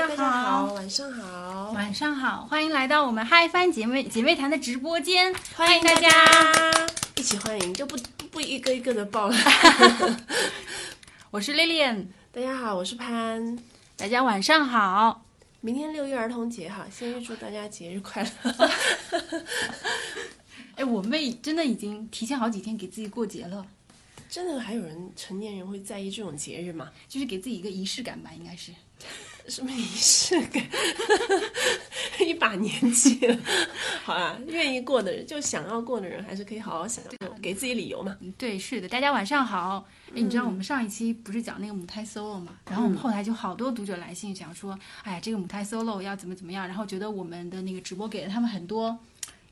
大家好，晚上好，晚上好，欢迎来到我们嗨翻姐妹姐妹谈的直播间，欢迎大家。一起欢迎，就不不一个一个的报了。我是 Lilian，大家好，我是潘，大家晚上好，明天六一儿童节哈，先预祝大家节日快乐。哎，我妹真的已经提前好几天给自己过节了。真的还有人成年人会在意这种节日吗？就是给自己一个仪式感吧，应该是什么仪式感？一把年纪了，好啊，愿意过的人，就想要过的人，还是可以好好想过，给自己理由嘛。对，是的，大家晚上好。哎，你知道我们上一期不是讲那个母胎 solo 嘛？然后我们后台就好多读者来信讲说，哎呀，这个母胎 solo 要怎么怎么样，然后觉得我们的那个直播给了他们很多。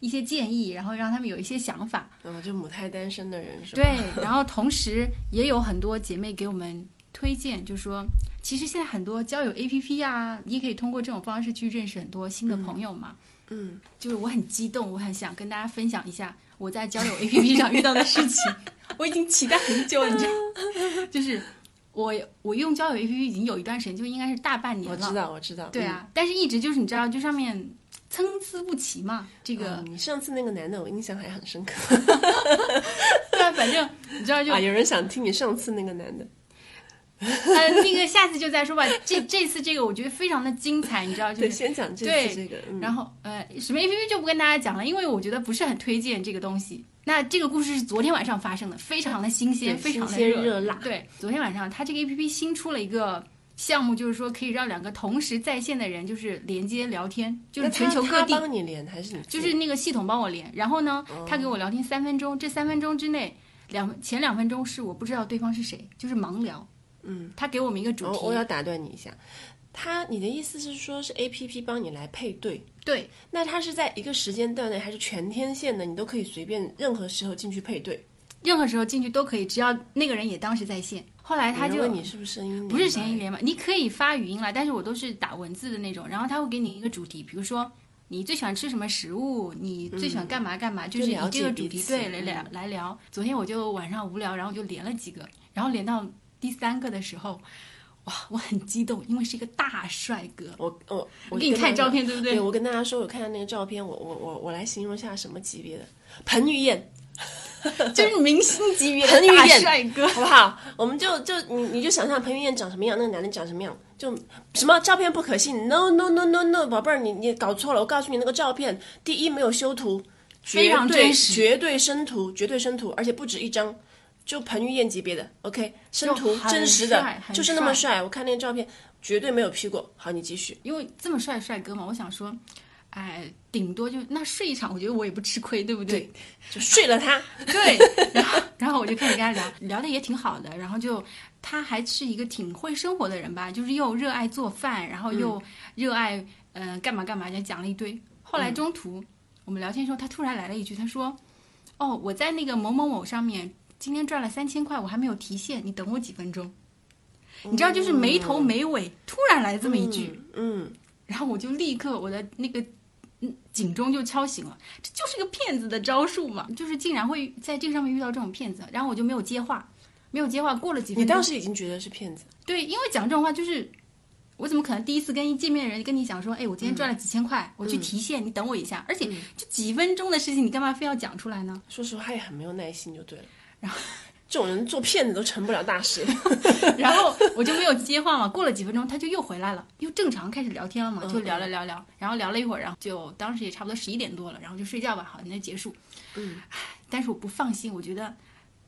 一些建议，然后让他们有一些想法。嗯，就母胎单身的人是吧？对，然后同时也有很多姐妹给我们推荐，就说其实现在很多交友 APP 啊，你也可以通过这种方式去认识很多新的朋友嘛。嗯，就是我很激动，我很想跟大家分享一下我在交友 APP 上遇到的事情。我已经期待很久，你知道，就是我我用交友 APP 已经有一段时间，就应该是大半年了。我知道，我知道。对啊，但是一直就是你知道，就上面。参差不齐嘛，这个你上次那个男的，我印象还很深刻。对啊，反正你知道就啊，有人想听你上次那个男的。呃，那个下次就再说吧。这这次这个我觉得非常的精彩，你知道？对，先讲这次这个。然后呃，什么 A P P 就不跟大家讲了，因为我觉得不是很推荐这个东西。那这个故事是昨天晚上发生的，非常的新鲜，非常的热辣。对，昨天晚上它这个 A P P 新出了一个。项目就是说可以让两个同时在线的人就是连接聊天，就是全球各地。他帮你连还是你？就是那个系统帮我连，然后呢，他给我聊天三分钟，这三分钟之内，两前两分钟是我不知道对方是谁，就是盲聊。嗯，他给我们一个主题。我要打断你一下，他你的意思是说是 A P P 帮你来配对？对。那他是在一个时间段内还是全天线的？你都可以随便任何时候进去配对。任何时候进去都可以，只要那个人也当时在线。后来他就问你是不是声音，不是声音连嘛？你可以发语音来，但是我都是打文字的那种。然后他会给你一个主题，比如说你最喜欢吃什么食物，你最喜欢干嘛干嘛，就是以这个主题对来聊来聊。昨天我就晚上无聊，然后就连了几个，然后连到第三个的时候，哇，我很激动，因为是一个大帅哥。我我我给你看照片，对不对？我跟大家说，我看到那个照片，我我我我来形容一下什么级别的彭于晏。就是明星级别的大帅哥，好不好？我们就就你你就想象彭于晏长什么样，那个男的长什么样，就什么照片不可信？No No No No No，宝贝儿，你你搞错了。我告诉你，那个照片，第一没有修图，非常真实，绝对生图，绝对生图，而且不止一张，就彭于晏级别的，OK，生图真实的，就是那么帅。我看那个照片，绝对没有 P 过。好，你继续。因为这么帅帅哥嘛，我想说。哎，顶多就那睡一场，我觉得我也不吃亏，对不对？就睡了他，对。然后，然后我就开始跟他聊，聊的也挺好的。然后就他还是一个挺会生活的人吧，就是又热爱做饭，然后又热爱嗯干嘛干嘛，就讲了一堆。后来中途我们聊天的时候，他突然来了一句，他说：“哦，我在那个某某某上面今天赚了三千块，我还没有提现，你等我几分钟。”你知道，就是没头没尾，突然来这么一句，嗯。然后我就立刻我的那个。嗯，警钟就敲醒了，这就是个骗子的招数嘛，就是竟然会在这个上面遇到这种骗子，然后我就没有接话，没有接话。过了几分钟，你当时已经觉得是骗子？对，因为讲这种话就是，我怎么可能第一次跟一见面的人跟你讲说，哎，我今天赚了几千块，我去提现，你等我一下，而且就几分钟的事情，你干嘛非要讲出来呢？说实话，他也很没有耐心，就对了。然后。这种人做骗子都成不了大事，然后我就没有接话嘛。过了几分钟，他就又回来了，又正常开始聊天了嘛，就聊了聊聊，然后聊了一会儿，然后就当时也差不多十一点多了，然后就睡觉吧，好，那结束。嗯，但是我不放心，我觉得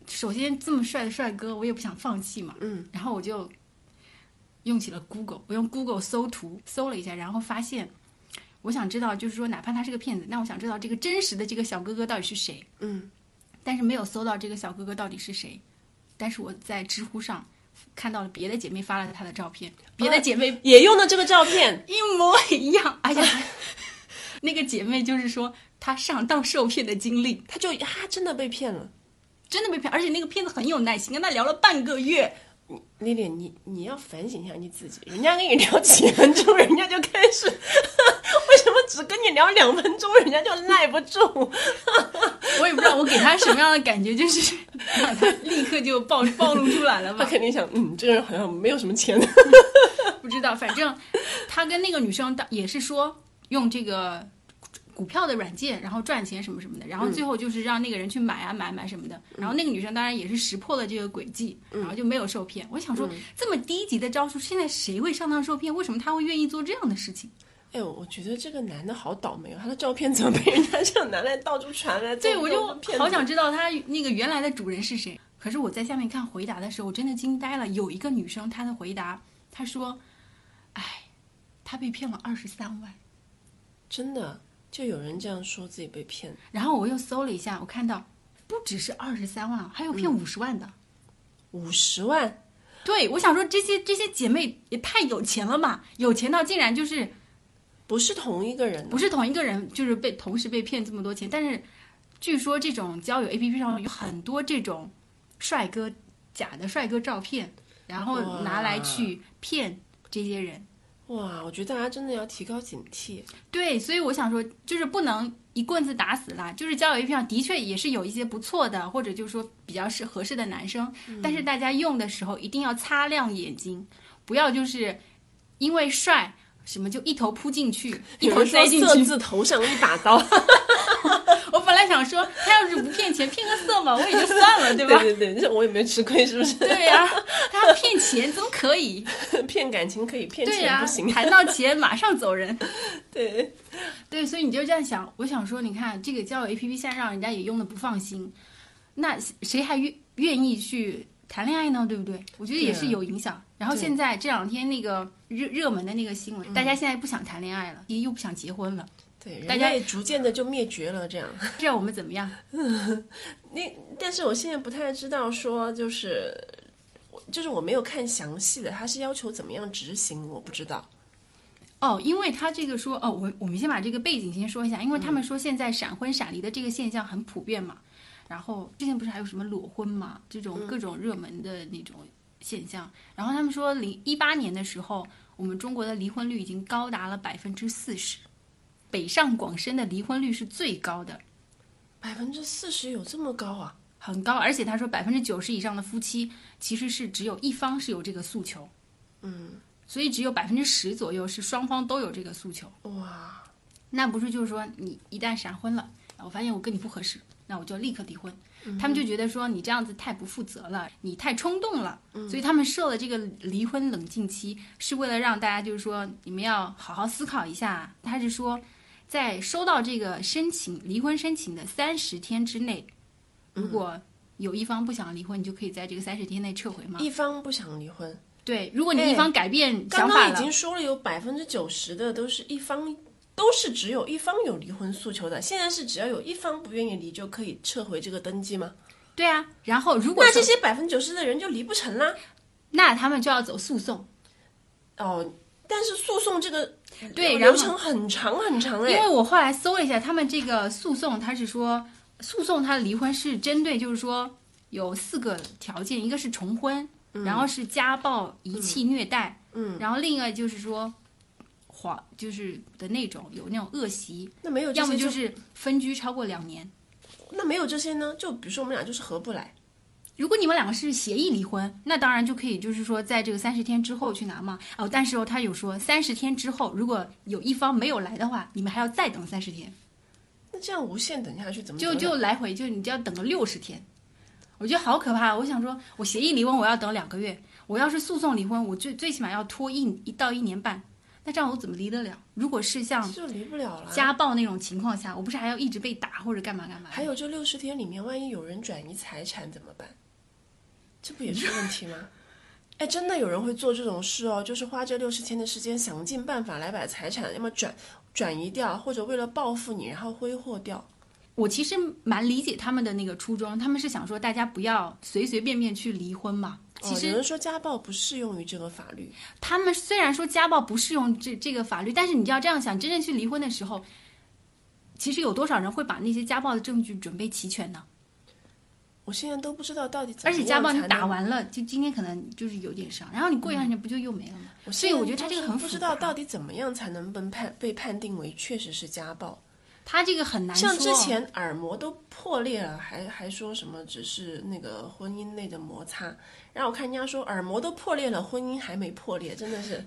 首先这么帅的帅哥，我也不想放弃嘛。嗯，然后我就用起了 Google，我用 Google 搜图搜了一下，然后发现我想知道，就是说哪怕他是个骗子，那我想知道这个真实的这个小哥哥到底是谁。嗯。但是没有搜到这个小哥哥到底是谁，但是我在知乎上看到了别的姐妹发了他的照片，别的姐妹也用的这个照片，一模一样。而且 那个姐妹就是说她上当受骗的经历，她就她真的被骗了，真的被骗，而且那个骗子很有耐心，跟她聊了半个月。丽丽，你你要反省一下你自己，人家跟你聊几分钟，人家就开始，为什么只跟你聊两分钟，人家就耐不住？我也不知道我给他什么样的感觉，就是让 他立刻就暴暴露出来了吧？他肯定想，嗯，这个人好像没有什么钱。不知道，反正他跟那个女生当也是说用这个股票的软件，然后赚钱什么什么的，然后最后就是让那个人去买啊买买什么的，然后那个女生当然也是识破了这个诡计，然后就没有受骗。我想说，这么低级的招数，现在谁会上当受骗？为什么他会愿意做这样的事情？哎，我觉得这个男的好倒霉哦，他的照片怎么被人家这样拿来到处传来？对，我就好想知道他那个原来的主人是谁。可是我在下面看回答的时候，我真的惊呆了。有一个女生，她的回答，她说：“哎，她被骗了二十三万。真的就有人这样说自己被骗，”然后我又搜了一下，我看到不只是二十三万，还有骗五十万的。五十万，对，我想说这些这些姐妹也太有钱了嘛，有钱到竟然就是不是同一个人，不是同一个人，就是被同时被骗这么多钱。但是据说这种交友 APP 上有很多这种帅哥假的帅哥照片，然后拿来去骗这些人。哇！我觉得大家真的要提高警惕。对，所以我想说，就是不能一棍子打死啦。就是交友 APP 上的确也是有一些不错的，或者就是说比较适合适的男生，但是大家用的时候一定要擦亮眼睛，不要就是因为帅什么就一头扑进去，一头有人说色栽进去。字头上一把刀，我本来想说，他要是不骗钱，骗个色嘛，我也就算了，对吧？对对对，这我也没吃亏，是不是？对呀、他要骗钱怎么可以？骗感情可以，骗、钱不行。谈到钱马上走人。对，对，所以你就这样想，我想说，你看这个交友 APP 现在让人家也用的不放心，那谁还愿愿意去谈恋爱呢？对不对？我觉得也是有影响。然后现在这两天那个热热门的那个新闻，大家现在不想谈恋爱了，也又不想结婚了，对，大家也逐渐的就灭绝了，这样。这样我们怎么样？那但是我现在不太知道说就是。就是我没有看详细的，他是要求怎么样执行，我不知道。哦，因为他这个说，哦，我我们先把这个背景先说一下，因为他们说现在闪婚闪离的这个现象很普遍嘛，然后之前不是还有什么裸婚嘛，这种各种热门的那种现象，然后他们说零一八年的时候，我们中国的离婚率已经高达了百分之四十，北上广深的离婚率是最高的，百分之四十有这么高啊？很高，而且他说百分之九十以上的夫妻其实是只有一方是有这个诉求，嗯，所以只有百分之十左右是双方都有这个诉求。哇，那不是就是说你一旦闪婚了，我发现我跟你不合适，那我就立刻离婚。他们就觉得说你这样子太不负责了，你太冲动了，所以他们设了这个离婚冷静期，是为了让大家就是说你们要好好思考一下。他是说，在收到这个申请离婚申请的三十天之内，如果有一方不想离婚，你就可以在这个三十天内撤回吗？一方不想离婚，对，如果你一方改变想刚法了，刚已经说了有百分之九十的都是一方，都是只有一方有离婚诉求的。现在是只要有一方不愿意离就可以撤回这个登记吗？对啊。然后如果那这些百分之九十的人就离不成啦。那他们就要走诉讼。哦，但是诉讼这个对流程很长很长哎。因为我后来搜了一下，他们这个诉讼，他是说诉讼他的离婚是针对就是说有四个条件，一个是重婚，然后是家暴、遗弃、虐待，嗯，然后另一个就是说黄就是的那种有那种恶习，那没有这些要么就是分居超过两年。那没有这些呢？就比如说我们俩就是合不来，如果你们两个是协议离婚，那当然就可以，就是说在这个三十天之后去拿嘛。哦，但是哦，他有说三十天之后，如果有一方没有来的话，你们还要再等三十天。那这样无限等下去怎么就就来回，就你就要等个六十天，我觉得好可怕。我想说，我协议离婚我要等两个月，我要是诉讼离婚，我最最起码要拖一一到一年半。那这样我怎么离得了？如果是像就离不了了。家暴那种情况下，我不是还要一直被打或者干嘛干嘛？还有这六十天里面，万一有人转移财产怎么办？这不也是问题吗？哎，真的有人会做这种事哦，就是花这六十天的时间，想尽办法来把财产要么转转移掉，或者为了报复你，然后挥霍掉。我其实蛮理解他们的那个初衷，他们是想说大家不要随随便便去离婚嘛。其哦、实有人说家暴不适用于这个法律，他们虽然说家暴不适用这这个法律，但是你就要这样想，真正去离婚的时候，其实有多少人会把那些家暴的证据准备齐全呢？我现在都不知道到底怎而么而且家暴你打完了，就今天可能就是有点伤，然后你过一段时间不就又没了吗？所以我觉得他这个很不知道到底怎么样才能被判被判定为确实是家暴。他这个很难说。像之前耳膜都破裂了，还还说什么只是那个婚姻内的摩擦，然后我看人家说耳膜都破裂了，婚姻还没破裂，真的是，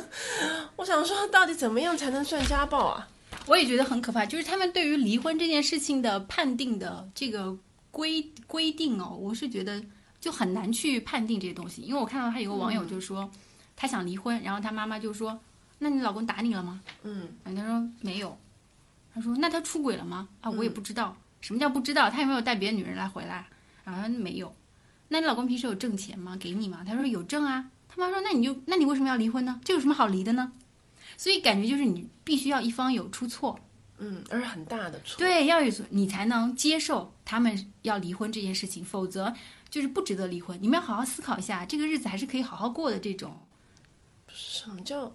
我想说到底怎么样才能算家暴啊？我也觉得很可怕，就是他们对于离婚这件事情的判定的这个规规定哦，我是觉得就很难去判定这些东西。因为我看到他有个网友就说，他想离婚，然后他妈妈就说：“那你老公打你了吗？”嗯，然后他说没有，他说那他出轨了吗？啊，我也不知道，什么叫不知道？他有没有带别的女人来回来？然后他说没有，那你老公平时有挣钱吗？给你吗？他说有挣啊。他妈说那你就那你为什么要离婚呢？这有什么好离的呢？所以感觉就是你必须要一方有出错，嗯，而很大的错。对，要有你才能接受他们要离婚这件事情，否则就是不值得离婚。你们要好好思考一下，这个日子还是可以好好过的。这种，什么叫？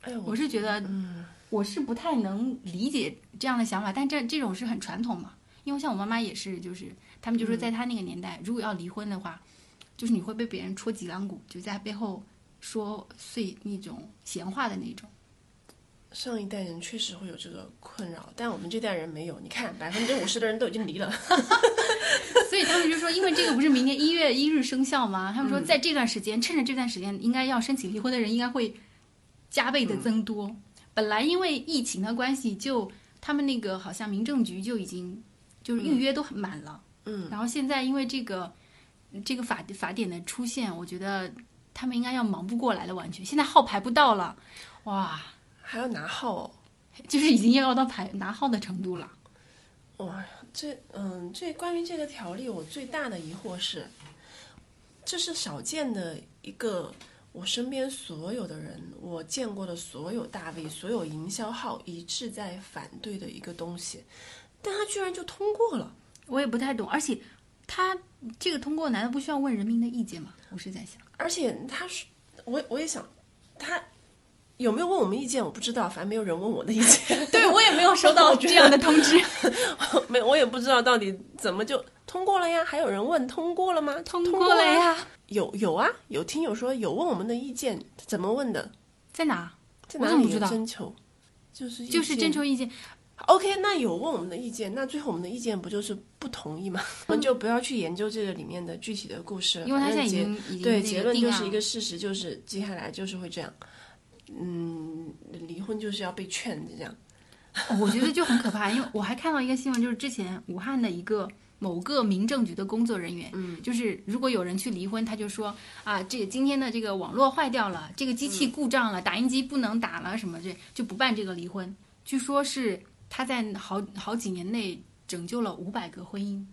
哎呀，我是觉得，嗯，我是不太能理解这样的想法，但这这种是很传统嘛。因为像我妈妈也是，就是他们就说，在她那个年代，如果要离婚的话，就是你会被别人戳脊梁骨，就在背后说碎那种闲话的那种。上一代人确实会有这个困扰，但我们这代人没有。你看，百分之五十的人都已经离了。所以他们就说，因为这个不是明年一月一日生效吗？他们嗯说，在这段时间，趁着这段时间，应该要申请离婚的人应该会加倍的增多。本来因为疫情的关系，就他们那个好像民政局就已经就是预约都很满了。嗯，然后现在因为这个这个法法典的出现，我觉得他们应该要忙不过来了，完全现在号排不到了，哇，还要拿号哦。就是已经要到排拿号的程度了。哇，这嗯，这关于这个条例，我最大的疑惑是，这是少见的一个，我身边所有的人，我见过的所有大 V、所有营销号一致在反对的一个东西，但他居然就通过了。我也不太懂，而且他这个通过难道不需要问人民的意见吗？我是在想，而且他是，我我也想，他有没有问我们意见我不知道，反正没有人问我的意见。对我也没有收到这样的通知，没，我也不知道到底怎么就通过了呀？还有人问通过了吗？通过过了呀，有有啊，有听友说有问我们的意见，怎么问的？在哪？在哪里不知道征求？就是就是征求意见。OK，那有问我们的意见，那最后我们的意见不就是不同意吗？我们就不要去研究这个里面的具体的故事了，因为他现在已经已经对结论就是一个事实，就是接下来就是会这样。嗯，离婚就是要被劝这样。哦我觉得就很可怕，因为我还看到一个新闻，就是之前武汉的一个某个民政局的工作人员，嗯，就是如果有人去离婚，他就说啊，这今天的这个网络坏掉了，这个机器故障了，打印机不能打了，什么这就不办这个离婚。据说是他在好好几年内拯救了五百个婚姻，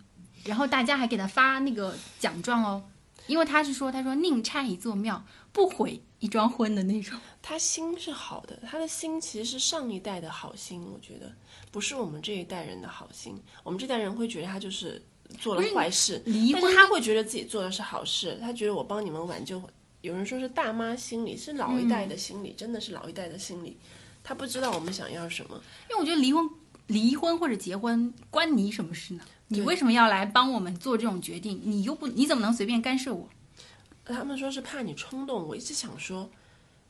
然后大家还给他发那个奖状哦，因为他是说他说宁拆一座庙，不毁一桩婚的那种。他心是好的，他的心其实是上一代的好心，我觉得不是我们这一代人的好心。我们这代人会觉得他就是做了坏事，离婚他会觉得自己做的是好事，他觉得我帮你们挽救。有人说是大妈心理，是老一代的心理，真的是老一代的心理。他不知道我们想要什么，因为我觉得离婚、离婚或者结婚关你什么事呢？你为什么要来帮我们做这种决定？你又不，你怎么能随便干涉我？他们说是怕你冲动，我一直想说，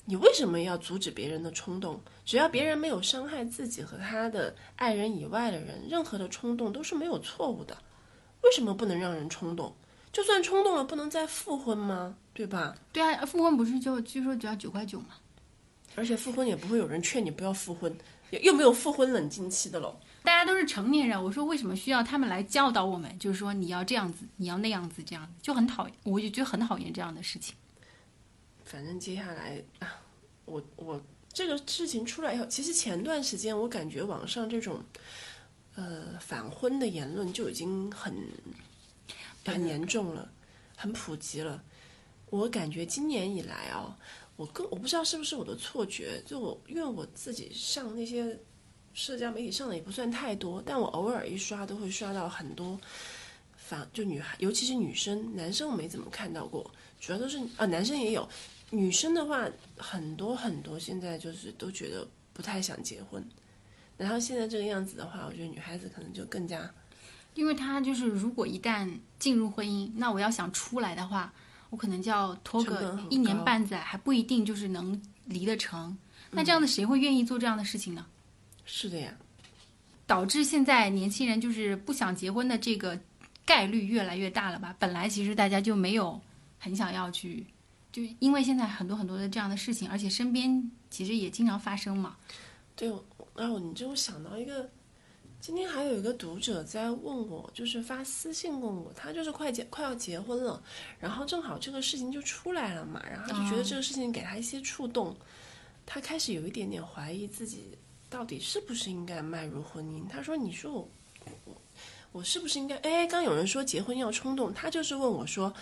你为什么要阻止别人的冲动？只要别人没有伤害自己和他的爱人以外的人，任何的冲动都是没有错误的。为什么不能让人冲动？就算冲动了，不能再复婚吗？对吧？对啊，复婚不是就据说只要九块九吗？而且复婚也不会有人劝你不要复婚，又又没有复婚冷静期的喽。大家都是成年人，我说为什么需要他们来教导我们？就是说你要这样子，你要那样子，这样就很讨厌，我就觉得很讨厌这样的事情。反正接下来啊，我我这个事情出来以后，其实前段时间我感觉网上这种呃反婚的言论就已经很很严重了，很普及了。我感觉今年以来啊，我更我不知道是不是我的错觉，就我因为我自己上那些社交媒体上的也不算太多，但我偶尔一刷都会刷到很多反就女孩，尤其是女生，男生我没怎么看到过，主要都是啊男生也有，女生的话很多很多，现在就是都觉得不太想结婚，然后现在这个样子的话，我觉得女孩子可能就更加因为他就是如果一旦进入婚姻，那我要想出来的话，我可能就要拖个一年半载，还不一定就是能离得成。那这样子谁会愿意做这样的事情呢？是的呀。导致现在年轻人就是不想结婚的这个概率越来越大了吧？本来其实大家就没有很想要去，就因为现在很多很多的这样的事情，而且身边其实也经常发生嘛。对，然后你就会想到一个，今天还有一个读者在问我，就是发私信问我，他就是快结快要结婚了，然后正好这个事情就出来了嘛，然后就觉得这个事情给他一些触动，他开始有一点点怀疑自己到底是不是应该迈入婚姻。他说：“你说我我我是不是应该？哎，刚有人说结婚要冲动，他就是问我说，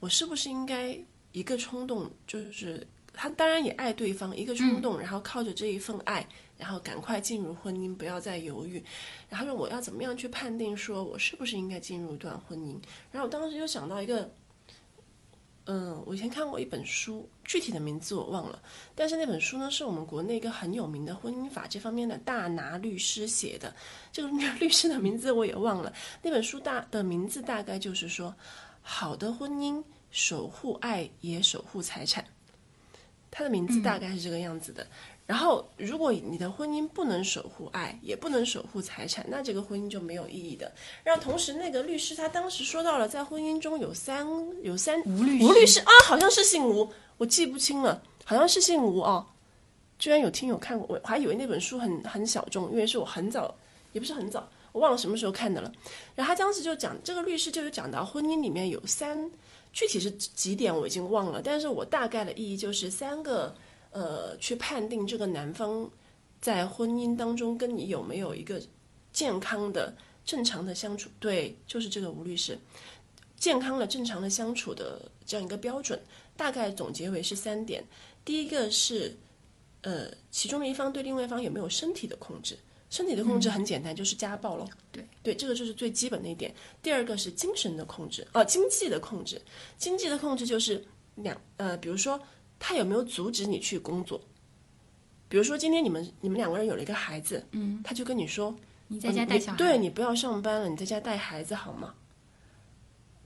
我是不是应该一个冲动，就是他当然也爱对方，一个冲动，然后靠着这一份爱。”然后赶快进入婚姻，不要再犹豫。然后说我要怎么样去判定，说我是不是应该进入一段婚姻？然后我当时就想到一个，嗯，我以前看过一本书，具体的名字我忘了，但是那本书呢是我们国内一个很有名的婚姻法这方面的大拿律师写的。这个 律师的名字我也忘了。那本书大的名字大概就是说，好的婚姻守护爱也守护财产。它的名字大概是这个样子的。然后，如果你的婚姻不能守护爱，也不能守护财产，那这个婚姻就没有意义的。然后，同时那个律师他当时说到了，在婚姻中有三有三吴律吴律师啊，好像是姓吴，我记不清了，好像是姓吴哦。居然有听友看过，我还以为那本书很很小众，因为是我很早，也不是很早，我忘了什么时候看的了。然后他当时就讲，这个律师就有讲到婚姻里面有三，具体是几点我已经忘了，但是我大概的意义就是三个。呃，去判定这个男方在婚姻当中跟你有没有一个健康的、正常的相处，对，就是这个吴律师，健康的、正常的相处的这样一个标准，大概总结为是三点。第一个是，呃，其中的一方对另外一方有没有身体的控制？身体的控制很简单，就是家暴喽。对对，这个就是最基本的一点。第二个是精神的控制，哦，经济的控制，经济的控制就是两呃，比如说。他有没有阻止你去工作？比如说，今天你们你们两个人有了一个孩子，嗯，他就跟你说：“你在家带小孩，对你不要上班了，你在家带孩子好吗？”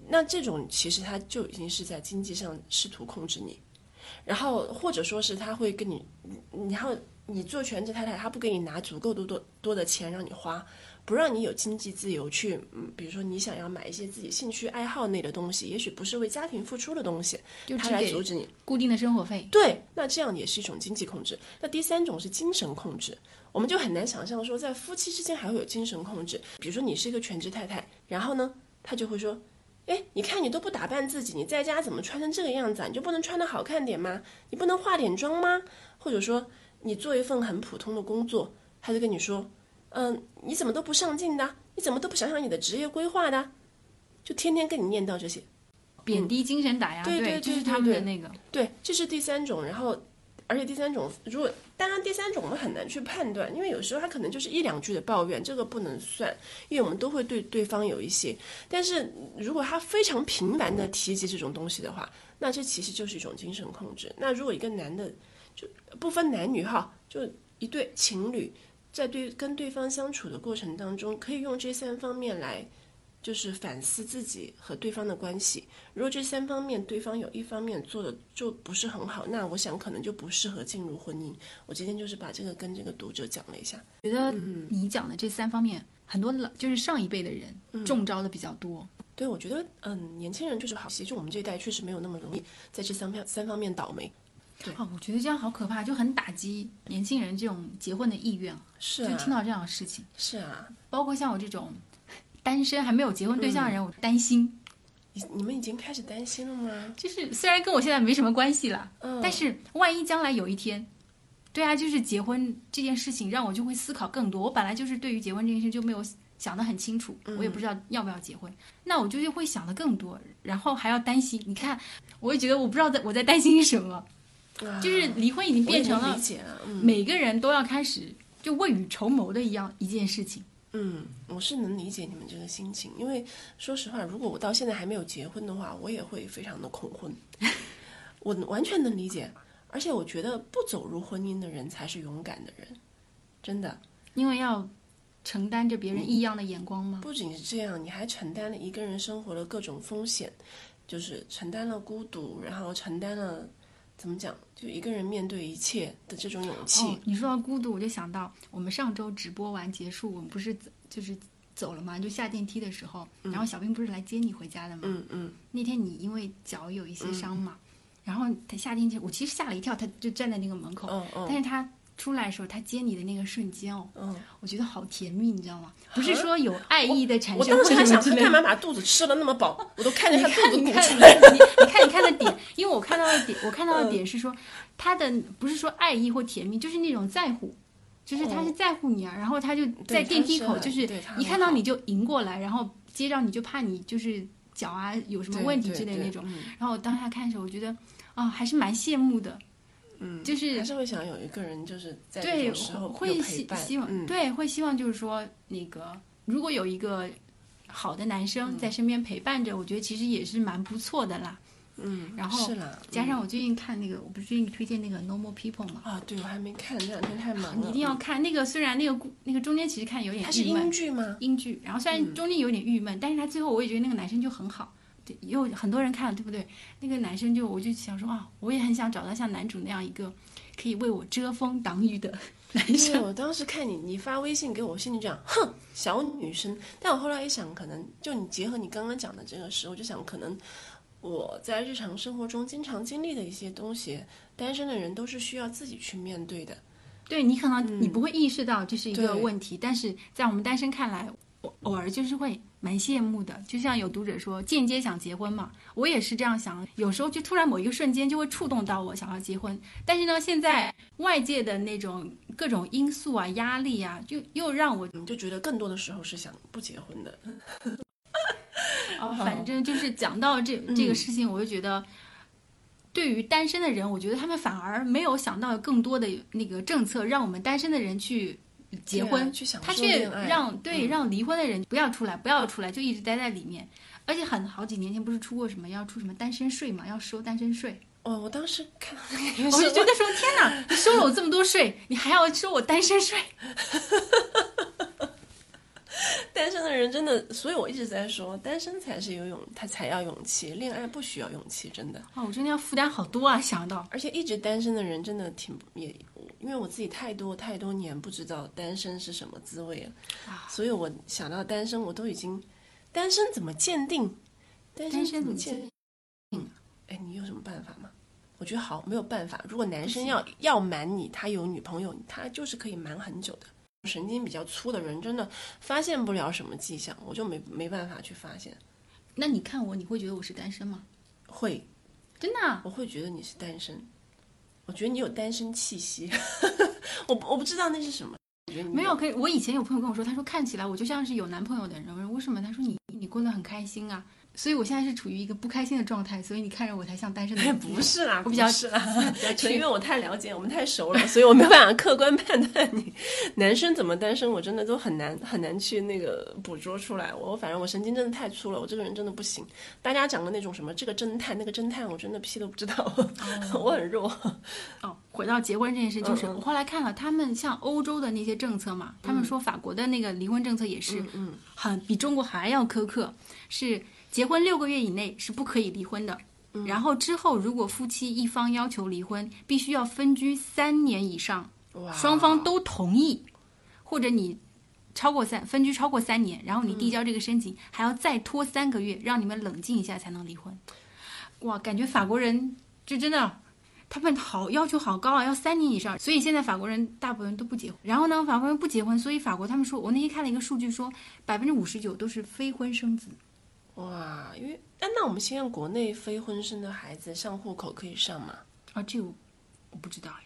那这种其实他就已经是在经济上试图控制你，然后或者说是他会跟你，然后你做全职太太，他不给你拿足够多多多的钱让你花。不让你有经济自由去，嗯，比如说你想要买一些自己兴趣爱好类的东西，也许不是为家庭付出的东西，他来阻止你固定的生活费。对，那这样也是一种经济控制。那第三种是精神控制，我们就很难想象说在夫妻之间还会有精神控制。比如说你是一个全职太太，然后呢，他就会说，哎，你看你都不打扮自己，你在家怎么穿成这个样子啊？你就不能穿的好看点吗？你不能化点妆吗？或者说你做一份很普通的工作，他就跟你说。嗯，你怎么都不上进的？你怎么都不想想你的职业规划的？就天天跟你念叨这些，贬低精神打压，对对，这是他们的那个。对，这是第三种。然后，而且第三种，如果当然第三种我们很难去判断，因为有时候他可能就是一两句的抱怨，这个不能算，因为我们都会对对方有一些。但是如果他非常频繁的提及这种东西的话，那这其实就是一种精神控制。那如果一个男的，就不分男女哈，就一对情侣。在对跟对方相处的过程当中，可以用这三方面来，就是反思自己和对方的关系。如果这三方面对方有一方面做的就不是很好，那我想可能就不适合进入婚姻。我今天就是把这个跟这个读者讲了一下。觉得你讲的这三方面，很多老就是上一辈的人中招的比较多。对，我觉得嗯，年轻人就是好，其实我们这一代确实没有那么容易在这三方三方面倒霉。哦，我觉得这样好可怕，就很打击年轻人这种结婚的意愿。是啊，就听到这样的事情。是啊，包括像我这种单身还没有结婚对象的人，我担心。你你们已经开始担心了吗？就是虽然跟我现在没什么关系了，嗯，但是万一将来有一天，对啊，就是结婚这件事情，让我就会思考更多。我本来就是对于结婚这件事就没有想得很清楚，我也不知道要不要结婚，那我就会想的更多，然后还要担心。你看，我也觉得我不知道在我在担心什么。就是离婚已经变成了每个人都要开始就未雨绸缪的一样一件事情。嗯，我是能理解你们这个心情，因为说实话，如果我到现在还没有结婚的话，我也会非常的恐婚。我完全能理解，而且我觉得不走入婚姻的人才是勇敢的人，真的，因为要承担着别人异样的眼光吗？不仅是这样，你还承担了一个人生活的各种风险，就是承担了孤独，然后承担了。怎么讲，就一个人面对一切的这种勇气。哦，你说到孤独，我就想到我们上周直播完结束，我们不是就是走了吗？就下电梯的时候，然后小兵不是来接你回家的吗？嗯嗯，那天你因为脚有一些伤嘛，然后他下电梯，我其实吓了一跳，他就站在那个门口，嗯嗯但是他出来的时候，他接你的那个瞬间哦，嗯，我觉得好甜蜜，你知道吗？不是说有爱意的产生我生，当时还想，他干嘛把肚子吃了那么饱？我都看着你他看，肚子你看，你鼓出来。看，你你看，你看的点，因为我看到的点，我看到嗯的点是说，他的不是说爱意或甜蜜，就是那种在乎，就是他是在乎你啊，然后他就在电梯口，就是一看到你就迎过来，然后接着你就怕你就是脚啊有什么问题之类的那种，嗯然后我当下看的时候，我觉得啊，还是蛮羡慕的，嗯，就是还是会想有一个人，就是在这对，种时候会有陪伴。希希望、嗯，对，会希望就是说那个，如果有一个好的男生在身边陪伴着，我觉得其实也是蛮不错的啦。嗯，然后是啦，加上我最近看那个，我不是最近推荐那个《Normal People》嘛，啊，对我还没看，这两天太忙了。你一定要看那个。虽然那个故那个中间其实看有点它是英，剧吗？英剧，然后虽然中间有点郁闷，但是他最后我也觉得那个男生就很好。有很多人看了，对不对？那个男生就我就想说啊，我也很想找到像男主那样一个可以为我遮风挡雨的男生。我当时看你，你发微信给我，我心里这样，哼，小女生。但我后来一想，可能就你结合你刚刚讲的这个事，我就想，可能我在日常生活中经常经历的一些东西，单身的人都是需要自己去面对的。对你可能你不会意识到这是一个问题，但是在我们单身看来，我偶尔就是会蛮羡慕的。就像有读者说，间接想结婚嘛，我也是这样想。有时候就突然某一个瞬间就会触动到我想要结婚，但是呢，现在外界的那种各种因素啊、压力啊，就又让我就觉得更多的时候是想不结婚的。哦，反正就是讲到这这个事情，我就觉得，对于单身的人，我觉得他们反而没有想到更多的那个政策，让我们单身的人去结婚，去享他却让对、嗯让离婚的人不要出来，不要出来，就一直待在里面。而且很好几年前不是出过什么要出什么单身税嘛，要收单身税，哦，我当时看到那个我就是觉得说天哪，你收了我这么多税，你还要收我单身税？单身的人真的，所以我一直在说，单身才是有勇，他才要勇气，恋爱不需要勇气，真的。哦，我真的要负担好多啊，想到。而且一直单身的人真的挺也，因为我自己太多太多年不知道单身是什么滋味了，啊所以我想到单身，我都已经单身怎么鉴定？单单身身怎么鉴鉴定？哎，你有什么办法吗？我觉得好，没有办法。如果男生要要瞒你，他有女朋友，他就是可以瞒很久的。神经比较粗的人真的发现不了什么迹象，我就没没办法去发现。那你看我，你会觉得我是单身吗？会，真的啊、我会觉得你是单身，我觉得你有单身气息，我不我不知道那是什么，没有，可以。我以前有朋友跟我说，他说看起来我就像是有男朋友的人。我说为什么？他说你你过得很开心啊。所以我现在是处于一个不开心的状态，所以你看着我才像单身的 哎，不是啦，我比较是啦，因为我太了解，我们太熟了，所以我没有办法客观判断。你男生怎么单身，我真的都很难很难去那个捕捉出来。我反正我神经真的太粗了，我这个人真的不行。大家讲的那种什么这个侦探那个侦探，我真的屁都不知道，我很弱。哦，回到结婚这件事，就是我后来看了他们像欧洲的那些政策嘛，他们说法国的那个离婚政策也是嗯，很比中国还要苛刻，是结婚六个月以内是不可以离婚的。嗯然后之后，如果夫妻一方要求离婚，必须要分居三年以上，双方都同意，或者你超过三分居超过三年，然后你递交这个申请，还要再拖三个月，让你们冷静一下才能离婚。哇，感觉法国人就真的。他们好要求好高啊，要三年以上，所以现在法国人大部分人都不结婚。然后呢，法国人不结婚，所以法国他们说，我那天看了一个数据说，百分之五十九都是非婚生子。哇，因为哎，那我们现在国内非婚生的孩子上户口可以上吗？啊，这个我我不知道哎。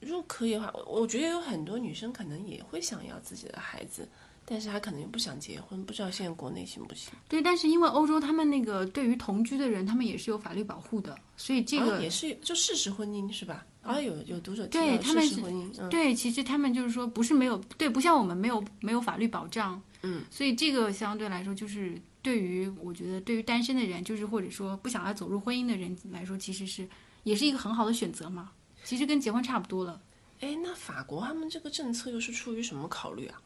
如果可以的话，我我觉得有很多女生可能也会想要自己的孩子，但是她可能又不想结婚，不知道现在国内行不行？对，但是因为欧洲他们那个对于同居的人，他们也是有法律保护的，所以这个、啊、也是就事实婚姻是吧？啊，有有读者提到对他们是事实婚姻，嗯，对，其实他们就是说不是没有对，不像我们没有没有法律保障，嗯，所以这个相对来说就是对于我觉得对于单身的人，就是或者说不想要走入婚姻的人来说，其实是也是一个很好的选择嘛。其实跟结婚差不多了，哎，那法国他们这个政策又是出于什么考虑啊？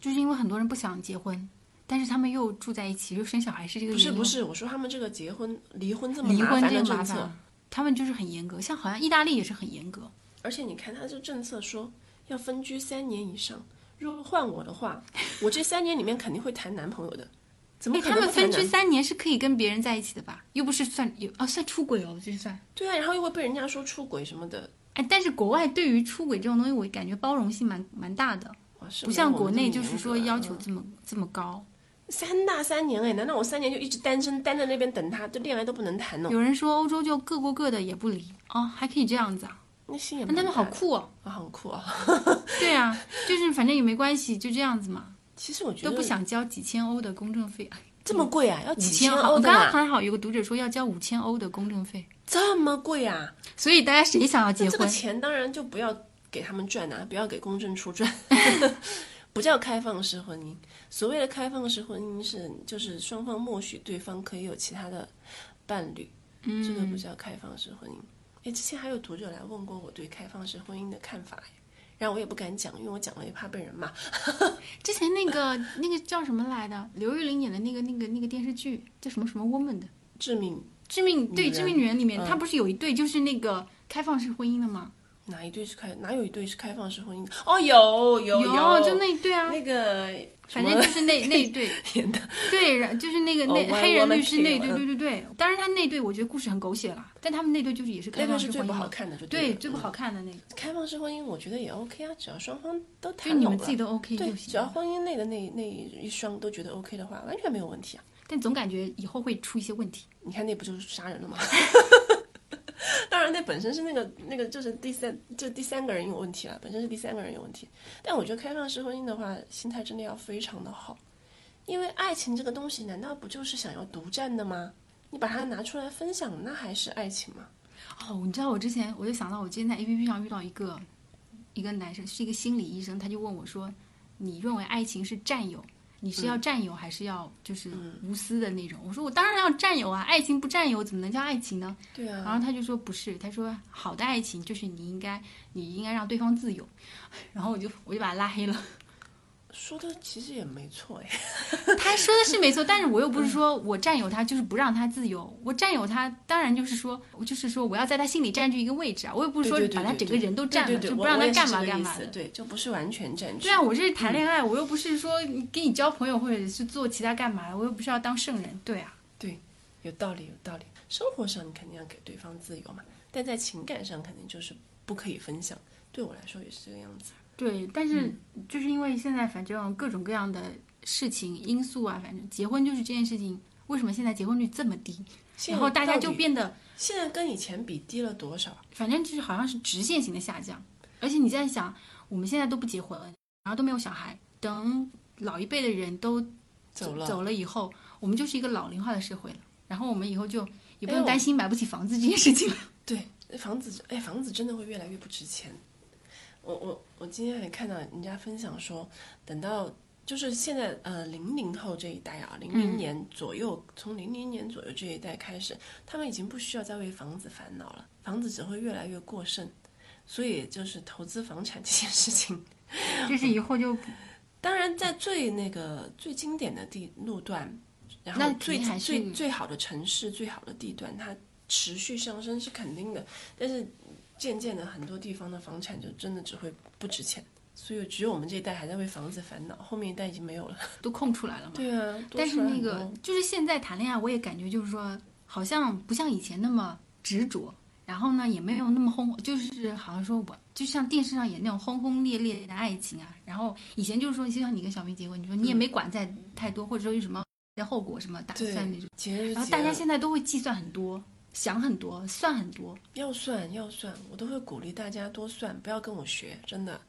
就是因为很多人不想结婚，但是他们又住在一起，又生小孩，是这个不是不是，我说他们这个结婚离婚这么麻烦的政策烦，，他们就是很严格，像好像意大利也是很严格。而且你看他这政策说要分居三年以上，如果换我的话，我这三年里面肯定会谈男朋友的。他们分居三年是可以跟别人在一起的吧？又不是算有啊，算出轨哦，这是算。对啊，然后又会被人家说出轨什么的，哎，但是国外对于出轨这种东西，我感觉包容性蛮蛮大的，不像国内就是说要求嗯这么这么高。三大三年哎，难道我三年就一直单身单在那边等他，这恋爱都不能谈哦？有人说欧洲就各过各的也不离哦，还可以这样子啊？那心也那他们好酷哦。啊，很酷啊！对啊，就是反正也没关系，就这样子嘛，其实我觉得都不想交几千欧的公证费。这么贵啊，要几千欧，我刚刚还好有个读者说要交五千欧的公证费，这么贵啊！所以大家谁想要结那这个婚？钱当然就不要给他们赚啊，不要给公证处赚，不叫开放式婚姻。所谓的开放式婚姻是，就是双方默许对方可以有其他的伴侣，嗯这个不叫开放式婚姻。哎，之前还有读者来问过我对开放式婚姻的看法，哎然后我也不敢讲，因为我讲了也怕被人骂。之前那个那个叫什么来的？刘玉玲演的那个那个那个电视剧叫什么什么 Woman 的《致命致命对致命女人》里面，嗯她不是有一对就是那个开放式婚姻的吗？哪一对是开？哪有一对是开放式婚姻的？哦，有有有，就那一对啊，那个反正就是那那一对，演的，对，然就是那个哦那黑人律师那一对，对对对。当然他那对我觉得故事很狗血了，但他们那对就是也是开那个放是最不好看的就对最不好看的那个，开放式婚姻，我觉得也 OK 啊，只要双方都谈拢了你们自己都 OK 对，就行只要。婚姻内的那那一双都觉得 OK 的话，完全没有问题啊。但总感觉以后会出一些问题。你看那不就是杀人了吗？当然，那本身是那个那个就是第三，就第三个人有问题了，本身是第三个人有问题。但我觉得开放式婚姻的话，心态真的要非常的好，因为爱情这个东西，难道不就是想要独占的吗？你把它拿出来分享，那还是爱情吗？哦，你知道我之前我就想到我今天在 A P P 上遇到一个一个男生，是一个心理医生，他就问我说：“你认为爱情是占有？你是要占有还是要就是无私的那种？”我说：“我当然要占有啊，爱情不占有怎么能叫爱情呢？”对啊，然后他就说不是，他说好的爱情就是你应该你应该让对方自由，然后我就我就把他拉黑了。说的其实也没错哎。他说的是没错，但是我又不是说我占有他就是不让他自由，我占有他当然就是说我就是说我要在他心里占据一个位置啊，我又不是说把他整个人都占了，就不让他干嘛干嘛的。对，就不是完全占据。对啊，我这是谈恋爱，我又不是说跟你交朋友或者是做其他干嘛的，我又不是要当圣人。对啊，对有道理，有道理。生活上你肯定要给对方自由嘛，但在情感上肯定就是不可以分享。对我来说也是这个样子。对，但是就是因为现在反正各种各样的事情因素啊，反正结婚就是这件事情，为什么现在结婚率这么低？然后大家就变得，现在跟以前比低了多少？反正就是好像是直线型的下降。而且你在想，我们现在都不结婚，然后都没有小孩，等老一辈的人都走了，走了以后，我们就是一个老龄化的社会了。然后我们以后就也不用担心买不起房子这件事情了。对，房子，哎，房子真的会越来越不值钱。我我我今天还看到人家分享说，等到就是现在呃零零后这一代啊，零零年左右，从零零年左右这一代开始，他们已经不需要再为房子烦恼了，房子只会越来越过剩。所以就是投资房产这件事情，就是以后就当然在最那个最经典的地路段，然后最最最好的城市、最好的地段，它持续上升是肯定的。但是渐渐的，很多地方的房产就真的只会不值钱，所以只有我们这一代还在为房子烦恼，后面一代已经没有了。都空出来了嘛。对啊，但是那个就是现在谈恋爱，我也感觉就是说，好像不像以前那么执着，然后呢也没有那么轰，就是好像说我就像电视上演那种轰轰烈烈的爱情啊。然后以前就是说，就像你跟小明结婚，你说你也没管在太多，或者说有什么后果什么打算那种。然后大家现在都会计算很多，想很多，算很多。要算要算，我都会鼓励大家多算，不要跟我学，真的。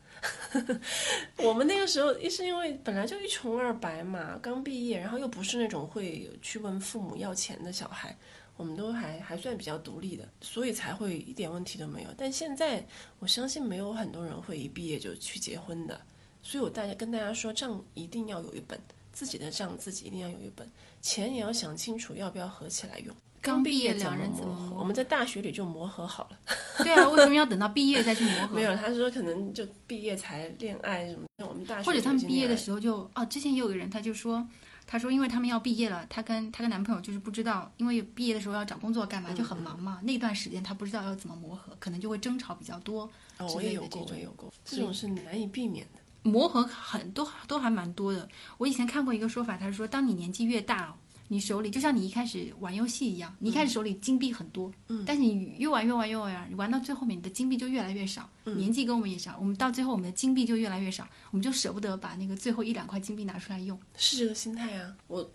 我们那个时候，一是因为本来就一穷二白嘛，刚毕业，然后又不是那种会去问父母要钱的小孩，我们都还还算比较独立的，所以才会一点问题都没有。但现在我相信没有很多人会一毕业就去结婚的，所以我大家跟大家说，账一定要有一本，自己的账自己一定要有一本，钱也要想清楚要不要合起来用。刚毕业两人怎么？我们在大学里就磨合好了。对啊，为什么要等到毕业再去磨合？没有，他说可能就毕业才恋爱什么的。我们大学或者他们毕业的时候就哦，之前也有个人他就说，他说，因为他们要毕业了，她跟她跟男朋友就是不知道，因为毕业的时候要找工作干嘛，就很忙嘛。那段时间他不知道要怎么磨合，可能就会争吵比较多。哦，我也有过，也有过，这种是难以避免的。磨合很多都还蛮多的。我以前看过一个说法，他是说，当你年纪越大，你手里就像你一开始玩游戏一样，你一开始手里金币很多，嗯但是你越玩越玩越玩，你玩到最后面，你的金币就越来越少。嗯年纪跟我们也少，我们到最后我们的金币就越来越少，我们就舍不得把那个最后一两块金币拿出来用。是这个心态啊。我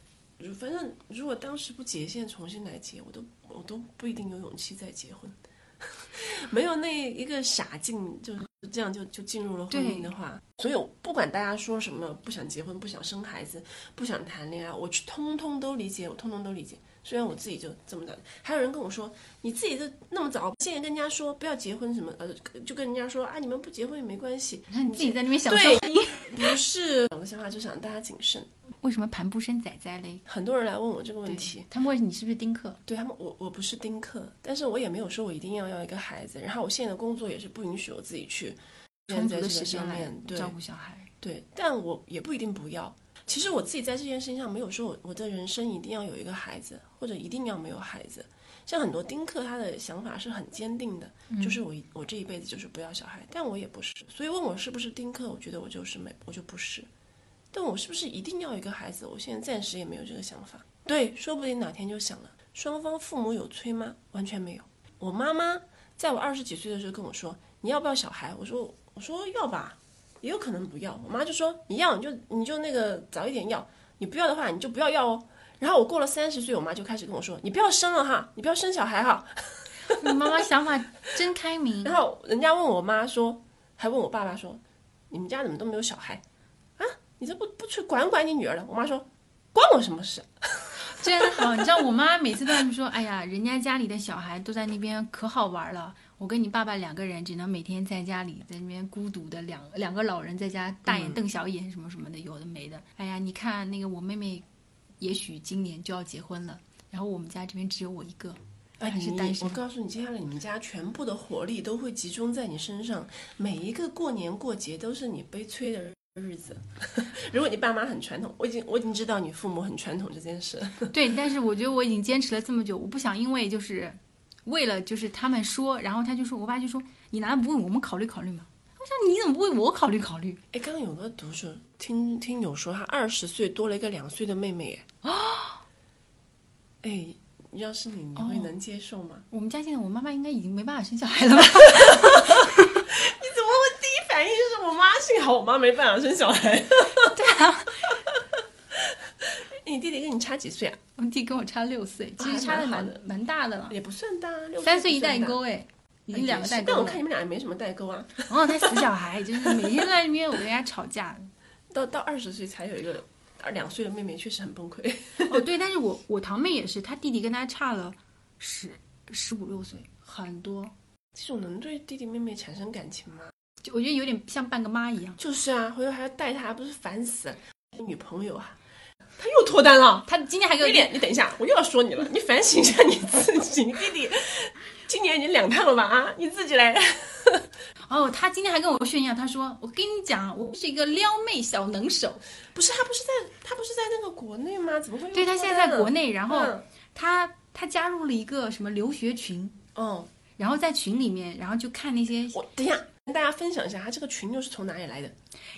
反正如果当时不结线重新来结，我都我都不一定有勇气再结婚。没有那一个傻劲，就是这样就就进入了婚姻的话，所以不管大家说什么，不想结婚、不想生孩子、不想谈恋爱，我去通通都理解，我通通都理解。虽然我自己就这么的，还有人跟我说，你自己都那么早，现在跟人家说不要结婚什么，呃，就跟人家说啊，你们不结婚也没关系。你看你自己在那边享受对不是，我的想法就想大家谨慎。为什么盘不生仔仔嘞？很多人来问我这个问题，他们问你是不是丁克？对他们，我我不是丁克，但是我也没有说我一定要要一个孩子，然后我现在的工作也是不允许我自己去充足的时间来上面，对照顾小孩。对，但我也不一定不要。其实我自己在这件事情上没有说我我的人生一定要有一个孩子，或者一定要没有孩子。像很多丁克，他的想法是很坚定的，就是我我这一辈子就是不要小孩，但我也不是。所以问我是不是丁克，我觉得我就是没，我就不是。但我是不是一定要一个孩子？我现在暂时也没有这个想法。对，说不定哪天就想了。双方父母有催吗？完全没有。我妈妈在我二十几岁的时候跟我说：“你要不要小孩？”我说：“我说要吧，也有可能不要。”我妈就说：“你要你就你就那个早一点要，你不要的话你就不要要哦。”然后我过了三十岁，我妈就开始跟我说：“你不要生了哈，你不要生小孩哈。你妈妈想法真开”明。然后人家问我妈说，还问我爸爸说：“你们家怎么都没有小孩啊？你这不不去管管你女儿了？”我妈说：“关我什么事？”真好，你知道我妈每次都在说，哎呀，人家家里的小孩都在那边可好玩了，我跟你爸爸两个人只能每天在家里，在那边孤独的两两个老人在家大眼瞪小眼什么什么的，有的没的。哎呀，你看那个我妹妹，也许今年就要结婚了，然后我们家这边只有我一个，哎，还是你单身我告诉你，接下来你们家全部的活力都会集中在你身上，每一个过年过节都是你悲催的日子。如果你爸妈很传统，我已经我已经知道你父母很传统这件事。对，但是我觉得我已经坚持了这么久，我不想因为就是为了就是他们说，然后他就说，我爸就说，你难道不为我们考虑考虑吗？我想你怎么不为我考虑考虑？哎，刚刚有个读者听听友说，他二十岁多了一个两岁的妹妹，哎，哎，要是你，你会能接受吗？我们家现在我妈妈应该已经没办法生小孩了吧？你怎么会第一反应是我妈？幸好我妈没办法生小孩。对啊，你弟弟跟你差几岁啊？我弟跟我差六岁，其实差的蛮的蛮大的了，也不算大，六三岁一。代沟哎，已经两个代沟了但我看。你们俩也没什么代沟啊。哦，那死小孩，就是每天在那边我跟人家吵架。到到二十岁才有一个二两岁的妹妹，确实很崩溃。哦，对，但是我我堂妹也是，她弟弟跟她差了十十五六岁，很多。这种能对弟弟妹妹产生感情吗？就我觉得有点像半个妈一样。就是啊，回头还要带她，不是烦死了。女朋友啊，他又脱单了。他今天还给我有点，你等一下，我又要说你了，你反省一下你自己。你弟弟今年已经两趟了吧？啊，你自己来。哦，他今天还跟我炫耀，他说：“我跟你讲，我是一个撩妹小能手。不是，他不是在他不是在那个国内吗？怎么会”对，他现在在国内，然后嗯她她加入了一个什么留学群，哦，然后在群里面，然后就看那些，我等一下跟大家分享一下，他这个群又是从哪里来的？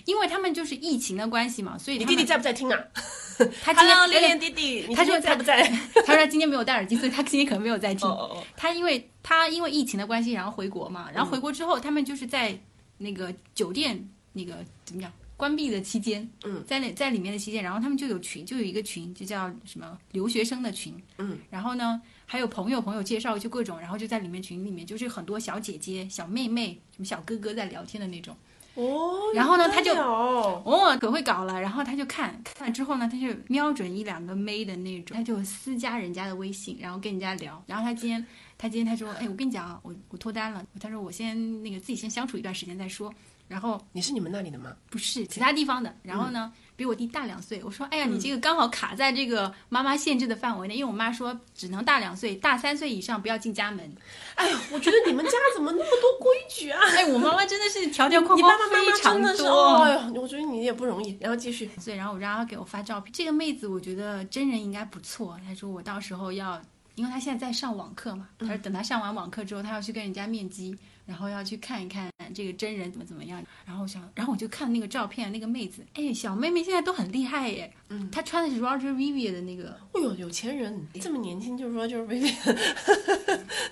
因为他们就是疫情的关系嘛，所以你弟弟在不在听啊？他今天榴莲弟弟，他说天在不在？他说他今天没有戴耳机，所以他今天可能没有在听。他因为他因为疫情的关系，然后回国嘛，然后回国之后，他们就是在那个酒店那个怎么讲关闭的期间，嗯，在那在里面的期间，然后他们就有群，就有一个群，就叫什么留学生的群，嗯，然后呢还有朋友朋友介绍，就各种，然后就在里面群里面就是很多小姐姐、小妹妹、什么小哥哥在聊天的那种。哦，然后呢他就哦，哦，可会搞了。然后他就看看了之后呢，他就瞄准一两个妹的那种，他就私加人家的微信，然后跟人家聊。然后他今天他今天他说，哎，我跟你讲啊，我我脱单了。他说我先那个自己先相处一段时间再说。然后你是你们那里的吗？不是其他地方的。然后呢，比我弟大两岁。我说，哎呀，你这个刚好卡在这个妈妈限制的范围内，因为我妈说只能大两岁，大三岁以上不要进家门。哎呦，我觉得你们家怎么那么多规矩啊？哎，我妈妈真的是条条框你框爸爸妈妈非常多。哎呦，我觉得你也不容易。然后继续，对，然后我让他给我发照片。这个妹子我觉得真人应该不错。她说我到时候要，因为他现在在上网课嘛，他说等他上完网课之后，他要去跟人家面基，然后要去看一看这个真人怎么怎么样。然后我想，然后我就看那个照片，那个妹子，哎，小妹妹现在都很厉害耶。嗯，她穿的是 Roger Vivier 的那个，哦呦，有钱人这么年轻就说就是 baby，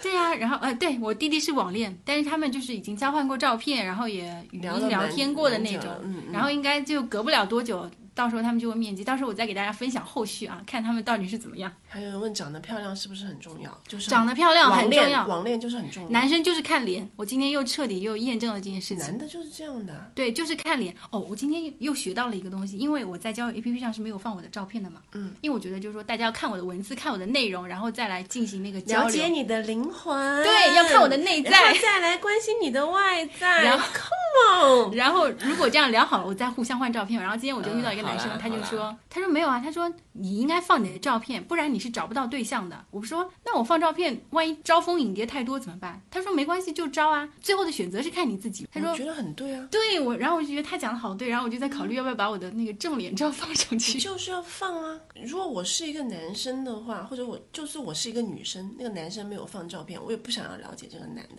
对呀、然后呃，对我弟弟是网恋，但是他们就是已经交换过照片，然后也语音聊聊天过的那种嗯然后应该就隔不了多久，到时候他们就会面基，到时候我再给大家分享后续啊，看他们到底是怎么样。还有人问长得漂亮是不是很重要？就是长得漂亮很重要，网恋就是很重要。男生就是看脸，我今天又彻底又验证了这件事情。男的就是这样的，对，就是看脸。哦，我今天又学到了一个东西，因为我在交友 APP 上是没有放我的照片的嘛。嗯，因为我觉得就是说，大家要看我的文字，看我的内容，然后再来进行那个交了。解你的灵魂，对，要看我的内然后在。再来关心你的外在。然后 Come on，然后如果这样聊好了，我再互相换照片。然后今天我就遇到一个男生，他就说，他说没有啊，他说你应该放你的照片，不然你是找不到对象的。我说那我放照片，万一招蜂引蝶太多怎么办？他说没关系，就招啊，最后的选择是看你自己。他说我觉得很对啊，对我，然后我就觉得他讲的好对，然后我就在考虑要不要把我的那个正脸照放上去。就是要放啊。如果我是一个男生的话，或者我就是我是一个女生，那个男生没有放照片，我也不想要了解这个男的。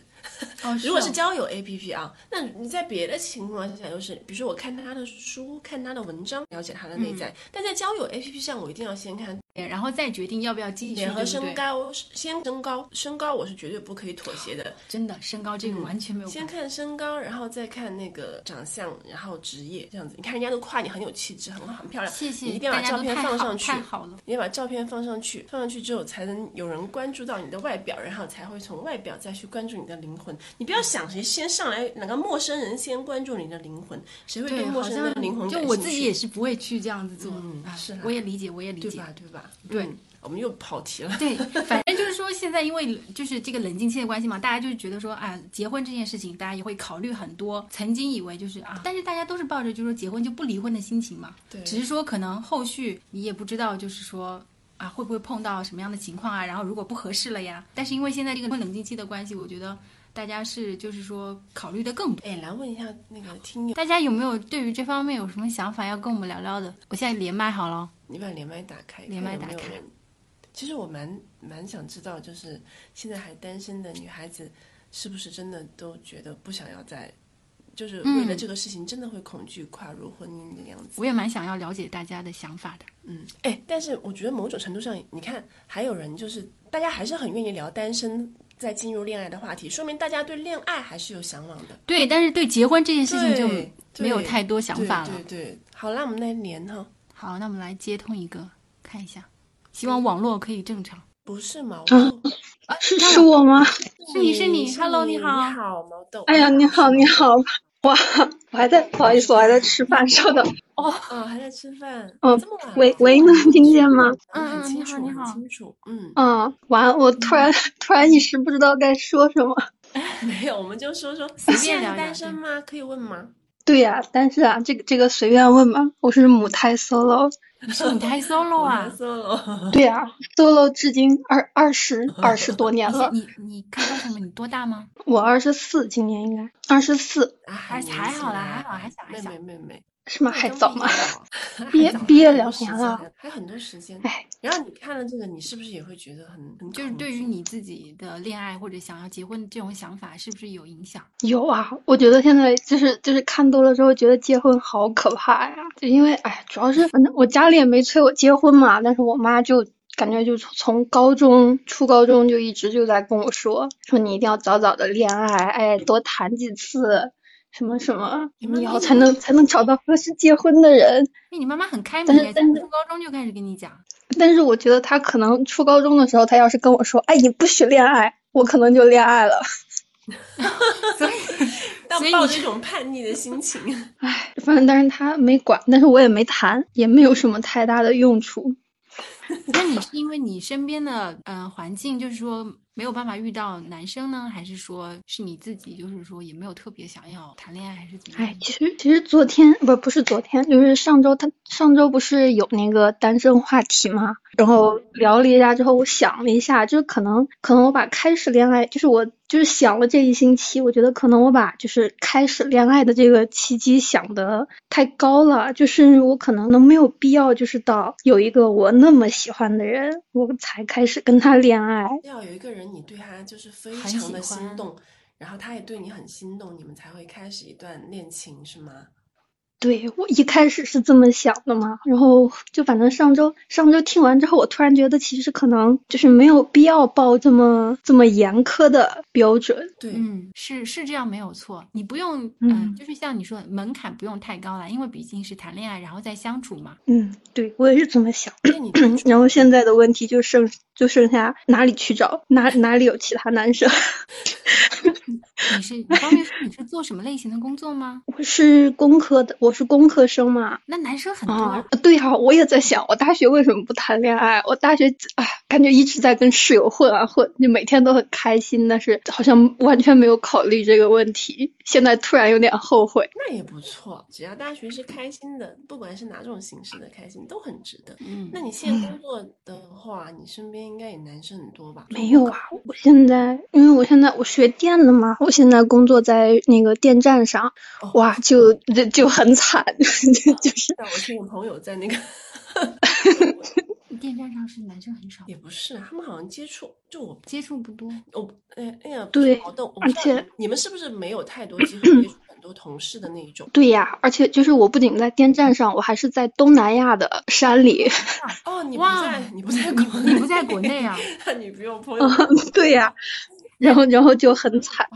哦，如果是哦交友 APP 啊，那你在别的情况下，就是比如说我看他的书、看他的文章，了解他的内嗯在。但在交友 APP 上，我一定要先看然后再决定要不要继续，脸和身高，先身高，身高我是绝对不可以妥协的。真的身高这个完全没有。先看身高，然后再看那个长相，然后职业，这样子。你看人家都夸你很有气质，很好，很漂亮。谢谢，你一定要把照片放上去太好了。你要把照片放上去，放上去之后才能有人关注到你的外表，然后才会从外表再去关注你的灵魂。你不要想谁先上来，哪个陌生人先关注你的灵魂，谁会对对，陌生人的灵魂就我感兴趣自己也是不会去这样子做。啊嗯是啦我也理解，我也理解。对吧？对吧？对嗯我们又跑题了。对，反正就是说，现在因为就是这个冷静期的关系嘛，大家就是觉得说啊，结婚这件事情，大家也会考虑很多。曾经以为就是啊，但是大家都是抱着就是说结婚就不离婚的心情嘛。对只是说可能后续你也不知道，就是说啊，会不会碰到什么样的情况啊？然后如果不合适了呀，但是因为现在这个冷静期的关系，我觉得大家是就是说考虑的更多。哎，来问一下那个听友，大家有没有对于这方面有什么想法要跟我们聊聊的？我现在连麦好了。你把连麦打开，连麦打开有有人。其实我蛮蛮想知道，就是现在还单身的女孩子，是不是真的都觉得不想要再，就是为了这个事情，真的会恐惧跨入婚姻的样子。我也蛮想要了解大家的想法的。嗯，哎，但是我觉得某种程度上，你看还有人就是大家还是很愿意聊单身，再进入恋爱的话题，说明大家对恋爱还是有向往的。对，但是对结婚这件事情就没有太多想法了。对对对，好，那我们来连哈，好，那我们来接通一个，看一下，希望网络可以正常。不是毛豆，啊，是是我吗？是你是你是 Hello，你你好你好，毛豆。哎呀，你好，你好，哇，我还在，不好意思，我还在吃饭，稍等。哦，还在吃饭。嗯这么晚。喂喂，能听见吗？嗯你好你好清楚。嗯，嗯，完，我突然突然一时不知道该说什么。没有，我们就说说，随你现在便聊聊单身吗？可以问吗？对呀、但是啊，这个这个随便问嘛，我是母胎 solo。你是母胎 solo 啊？，solo。对呀、s o l o 至今二二十二十多年了。你你看到什么你多大吗？我二十四，今年应该二十四，啊，还还好啦还好还小还妹小妹妹妹，是吗？还早吗？还毕业毕业两年了还有很多时间。哎，然后你看了这个，你是不是也会觉得很很就是对于你自己的恋爱或者想要结婚这种想法，是不是有影响？有啊，我觉得现在就是就是看多了之后，觉得结婚好可怕呀。就因为哎，主要是反正我家里也没催我结婚嘛，但是我妈就感觉就从从高中初高中就一直就在跟我说，说你一定要早早的恋爱，哎，多谈几次，什么什么，你们以后才能才能找到合适结婚的人。那，你妈妈很开明哎，但是初高中就开始跟你讲。但是我觉得她可能初高中的时候，她要是跟我说，哎，你不许恋爱，我可能就恋爱了。所以 要所以你抱着一种叛逆的心情。唉，反正但是他没管，但是我也没谈，也没有什么太大的用处。那你是因为你身边的呃环境，就是说没有办法遇到男生呢，还是说是你自己就是说也没有特别想要谈恋爱，还是怎么样哎，？其实其实昨天不不是昨天，就是上周他上周不是有那个单身话题吗？然后聊了一下之后，我想了一下，就是可能可能我把开始恋爱，就是我就是想了这一星期，我觉得可能我把就是开始恋爱的这个契机想的太高了，就是我可能都没有必要就是到有一个我那么喜欢的人，我才开始跟他恋爱。要有一个人你对他就是非常的心动，然后他也对你很心动，你们才会开始一段恋情，是吗？对我一开始是这么想的嘛，然后就反正上周上周听完之后，我突然觉得其实可能就是没有必要报这么这么严苛的标准。对，嗯，是是这样没有错，你不用，嗯、嗯就是像你说的门槛不用太高了，因为毕竟是谈恋爱，然后再相处嘛。嗯，对我也是这么想。你 然后现在的问题就剩就剩下哪里去找，哪哪里有其他男生。你是你方便说你是做什么类型的工作吗？我是工科的，我是工科生嘛。那男生很多啊，对呀、我也在想，我大学为什么不谈恋爱？我大学哎，感觉一直在跟室友混啊混，就每天都很开心，但是好像完全没有考虑这个问题。现在突然有点后悔。那也不错，只要大学是开心的，不管是哪种形式的开心，都很值得。嗯，那你现在工作的话，你身边应该也男生很多吧？没有啊，我现在因为我现在我学电的嘛，我现在工作在那个电站上，哦哇，就就就很惨，就就是但我听我朋友在那个，电站上是男生很少，也不是，他们好像接触，就我接触不多。我哎哎呀，对好的，而且你们是不是没有太多机会接触 很多同事的那一种？对呀，而且就是我不仅在电站上，我还是在东南亚的山里。哦，你不哇在，你不在国你不在国内啊？那你不用朋友。对呀，然后然后就很惨。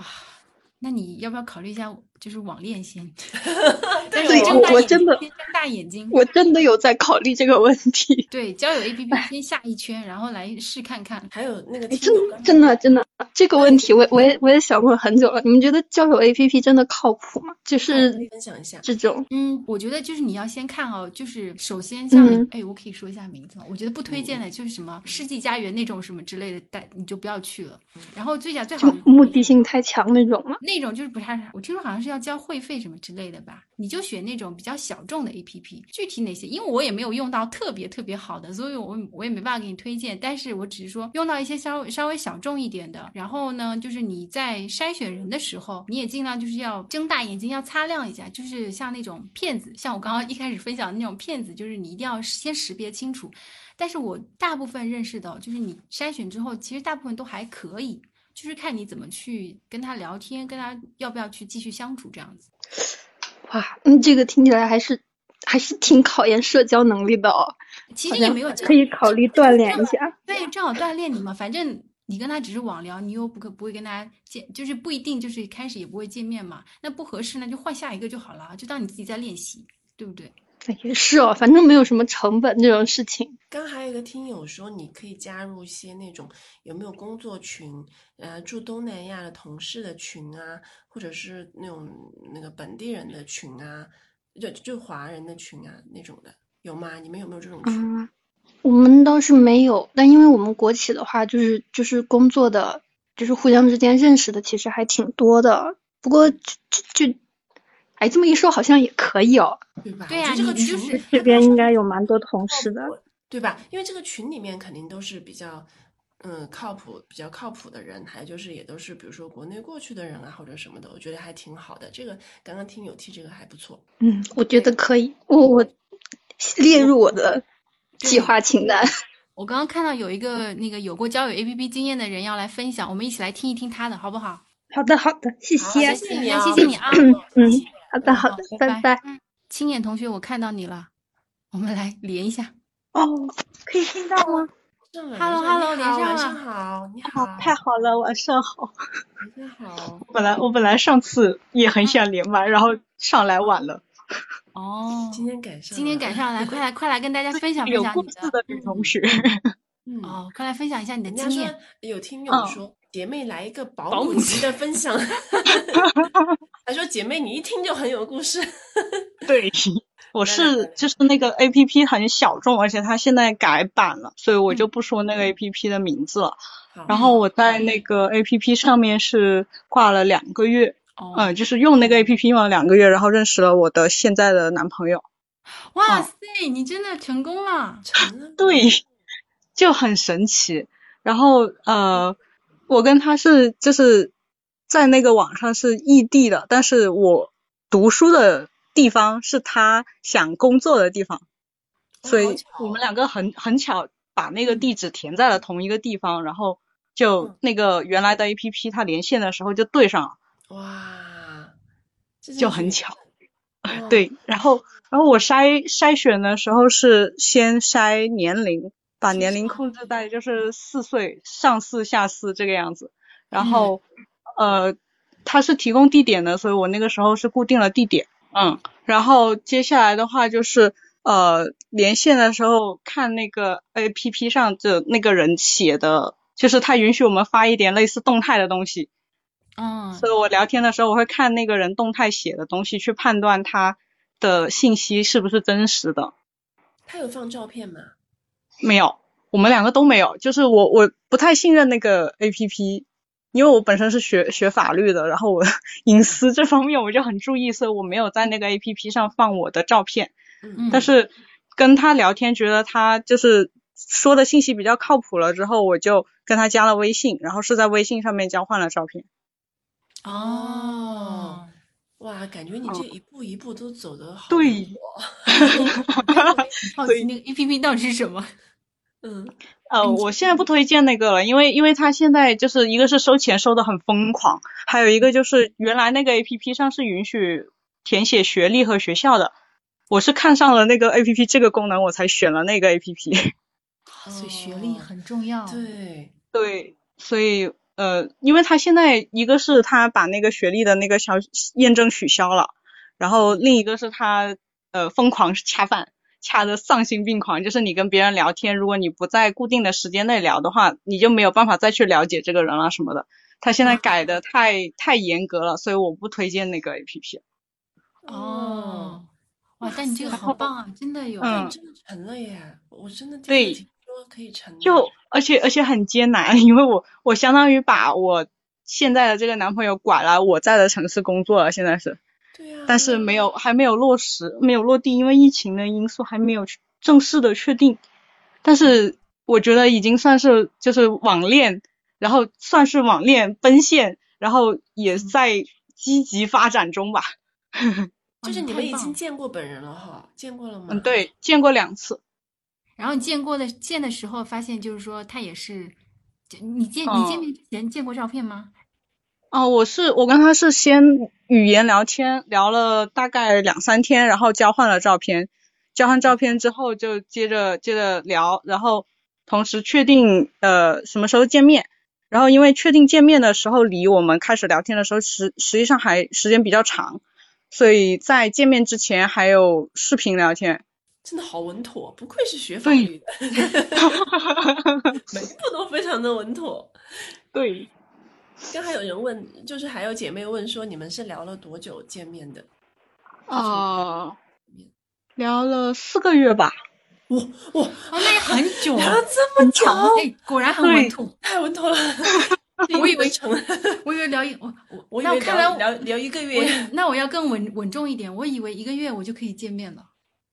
那你要不要考虑一下，就是网恋先？对对睁大眼我我真的睁大眼睛。我真的有在考虑这个问题。对，交友 APP 先下一圈，然后来试看看。还有那个真真的真的，这个问题我我也我也想问很久了。你们觉得交友 APP 真的靠谱吗？就是分享一下。这种，嗯，我觉得就是你要先看哦，就是首先像嗯哎、我可以说一下名字吗？我觉得不推荐的就是什么世纪佳缘那种什么之类的，但你就不要去了。然后最佳最好目的性太强那种吗？那种就是不太，我听说好像是要交会费什么之类的吧？你就选那种比较小众的 APP，具体哪些？因为我也没有用到特别特别好的，所以我我也没办法给你推荐。但是我只是说用到一些稍微稍微小众一点的。然后呢，就是你在筛选人的时候，你也尽量就是要睁大眼睛，要擦亮一下。就是像那种骗子，像我刚刚一开始分享的那种骗子，就是你一定要先识别清楚。但是我大部分认识的，就是你筛选之后，其实大部分都还可以。就是看你怎么去跟他聊天，跟他要不要去继续相处这样子。哇，嗯，这个听起来还是还是挺考验社交能力的哦。其实也没有可以考虑锻炼一下。对，正好锻炼你嘛。反正你跟他只是网聊，你又不可不会跟他见，就是不一定就是开始也不会见面嘛。那不合适那就换下一个就好了，就当你自己在练习，对不对？那也是哦，反正没有什么成本这种事情。刚还有一个听友说，你可以加入一些那种有没有工作群，呃，住东南亚的同事的群啊，或者是那种那个本地人的群啊，就就华人的群啊那种的，有吗？你们有没有这种群？嗯，我们倒是没有，但因为我们国企的话，就是就是工作的，就是互相之间认识的，其实还挺多的。不过就就就，哎，这么一说好像也可以哦。对吧？对呀这个群这边应该有蛮多同事的。对吧？因为这个群里面肯定都是比较，嗯，靠谱、比较靠谱的人，还有就是也都是比如说国内过去的人啊，或者什么的，我觉得还挺好的。这个刚刚听友提这个还不错。嗯，我觉得可以，我我列入我的计划清单。我刚刚看到有一个那个有过交友 APP 经验的人要来分享，我们一起来听一听他的好不好？好的，好的，谢谢。谢谢你啊，谢谢你啊嗯嗯，好的，好的，拜拜拜。青眼同学，我看到你了，我们来连一下。哦，可以听到吗？Hello，Hello，连上了晚上好，你好，哦，太好了，晚上好。晚上好。本来我本来上次也很想连麦，然后上来晚了。哦，今天赶上，今天赶，上来，快来快来跟大家分享分有享你故事的女同学，嗯，哦，快来分享一下你的经验。有听友嗯说，姐妹来一个保保姆姆级的分享，他说姐妹你一听就很有故事，对，我是就是那个 A P P 很小众，而且它现在改版了，所以我嗯就不说那个 A P P 的名字了。好然后我在那个 A P P 上面是挂了两个月，哦，嗯，就是用那个 A P P 用了两个月，然后认识了我的现在的男朋友。哇嗯塞，你真的成功了！成了，对，就很神奇。然后呃，我跟他是就是在那个网上是异地的，但是我读书的地方是他想工作的地方，所以我们两个很很巧把那个地址填在了同一个地方，然后就那个原来的 A P P 它连线的时候就对上了，哇，就很巧。哦对，然后然后我筛筛选的时候是先筛年龄，把年龄控制在就是四岁上四下四这个样子，然后、呃，他是提供地点的，所以我那个时候是固定了地点，嗯，然后接下来的话就是呃连线的时候看那个 A P P 上的那个人写的，就是他允许我们发一点类似动态的东西，嗯，所以我聊天的时候，我会看那个人动态写的东西，去判断他的信息是不是真实的。他有放照片吗？没有，我们两个都没有。就是我我不太信任那个 A P P，因为我本身是学学法律的，然后我隐私这方面 我就很注意，所以我没有在那个 A P P 上放我的照片。嗯但是跟他聊天，觉得他就是说的信息比较靠谱了之后，我就跟他加了微信，然后是在微信上面交换了照片。哦，哇，感觉你这一步一步都走的好对灵活 好奇那个 A P P 到底是什么？嗯，呃，我现在不推荐那个了，因为因为它现在就是一个是收钱收的很疯狂，还有一个就是原来那个 A P P 上是允许填写学历和学校的，我是看上了那个 A P P 这个功能，我才选了那个 A P P。所以学历很重要。对，对，所以呃，因为他现在一个是他把那个学历的那个消验证取消了，然后另一个是他呃疯狂 恰饭，恰的丧心病狂，就是你跟别人聊天，如果你不在固定的时间内聊的话，你就没有办法再去了解这个人了什么的。他现在改的太太严格了，所以我不推荐那个 A P P。哦，哇，但你这个好棒啊，真的有。嗯真的成了耶！我真的对一次听说可以成，就而且而且很艰难，因为我我相当于把我现在的这个男朋友拐来我在的城市工作了，现在是。对啊，但是没有还没有落实，没有落地，因为疫情的因素还没有去正式的确定。但是我觉得已经算是就是网恋，然后算是网恋奔现，然后也在积极发展中吧。就是你们已经见过本人了哈，见过了吗？嗯，，对，见过两次。然后你见过的见的时候，发现就是说他也是，就你见你哦见面之前见过照片吗？哦，我是我跟他是先语言聊天，聊了大概两三天，然后交换了照片，交换照片之后就接着接着聊，然后同时确定呃什么时候见面，然后因为确定见面的时候离我们开始聊天的时候实实际上还时间比较长，所以在见面之前还有视频聊天，真的好稳妥，不愧是学法对律的，每一步都非常的稳妥。对，刚还有人问，就是还有姐妹问说，你们是聊了多久见面的？呃，聊了四个月吧，哇哇，哦，那也很久聊啊了，这么久，哎，果然很稳妥。太稳妥了。我以为成，我以为聊一我我我以为那看来聊聊聊一个月。那我要更稳稳重一点，我以为一个月我就可以见面了。